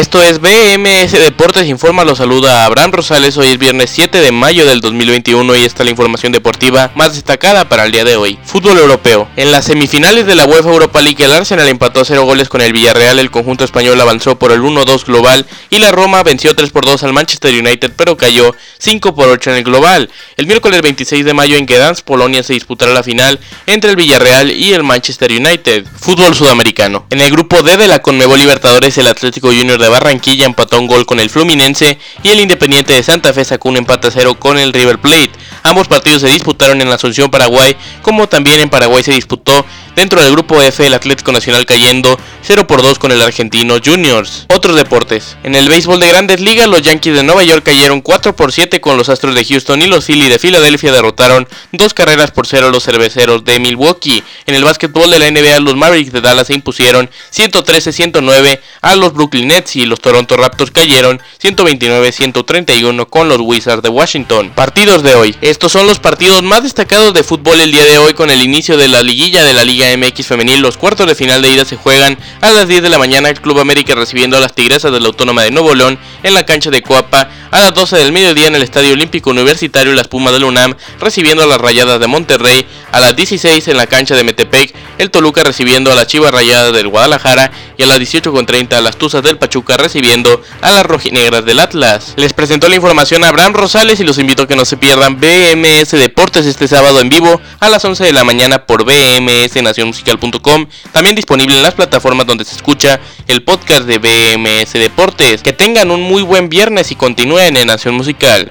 Esto es BMS Deportes Informa, los saluda Abraham Rosales, hoy es viernes 7 de mayo del 2021 y esta es la información deportiva más destacada para el día de hoy. Fútbol europeo. En las semifinales de la UEFA Europa League el Arsenal empató a 0 goles con el Villarreal, el conjunto español avanzó por el 1-2 global y la Roma venció 3 por 2 al Manchester United pero cayó 5 por 8 en el global. El miércoles 26 de mayo en Gdansk, Polonia se disputará la final entre el Villarreal y el Manchester United. Fútbol sudamericano. En el grupo D de la Conmebol Libertadores el Atlético Junior de Barranquilla empató un gol con el Fluminense y el Independiente de Santa Fe sacó un empate a cero con el River Plate. Ambos partidos se disputaron en la Asunción, Paraguay, como también en Paraguay se disputó dentro del grupo F el Atlético Nacional cayendo 0 por 2 con el argentino Juniors. Otros deportes. En el béisbol de grandes ligas, los Yankees de Nueva York cayeron 4 por 7 con los Astros de Houston y los Phillies de Filadelfia derrotaron dos carreras por 0 a los cerveceros de Milwaukee. En el básquetbol de la NBA, los Mavericks de Dallas se impusieron 113-109 a los Brooklyn Nets y los Toronto Raptors cayeron 129-131 con los Wizards de Washington. Partidos de hoy. Estos son los partidos más destacados de fútbol el día de hoy con el inicio de la liguilla de la Liga MX femenil. Los cuartos de final de ida se juegan a las 10 de la mañana. El Club América recibiendo a las Tigresas de la Autónoma de Nuevo León en la cancha de Coapa. A las 12 del mediodía en el Estadio Olímpico Universitario Las Pumas del UNAM recibiendo a las Rayadas de Monterrey. A las 16 en la cancha de Metepec el Toluca recibiendo a las Chivas Rayadas del Guadalajara. Y a las 18.30 las Tuzas del Pachuca recibiendo a las Rojinegras del Atlas. Les presentó la información a Abraham Rosales y los invito a que no se pierdan BMS Deportes este sábado en vivo a las 11 de la mañana por BMS Nación musical.com, también disponible en las plataformas donde se escucha el podcast de BMS Deportes. Que tengan un muy buen viernes y continúen en Nación Musical.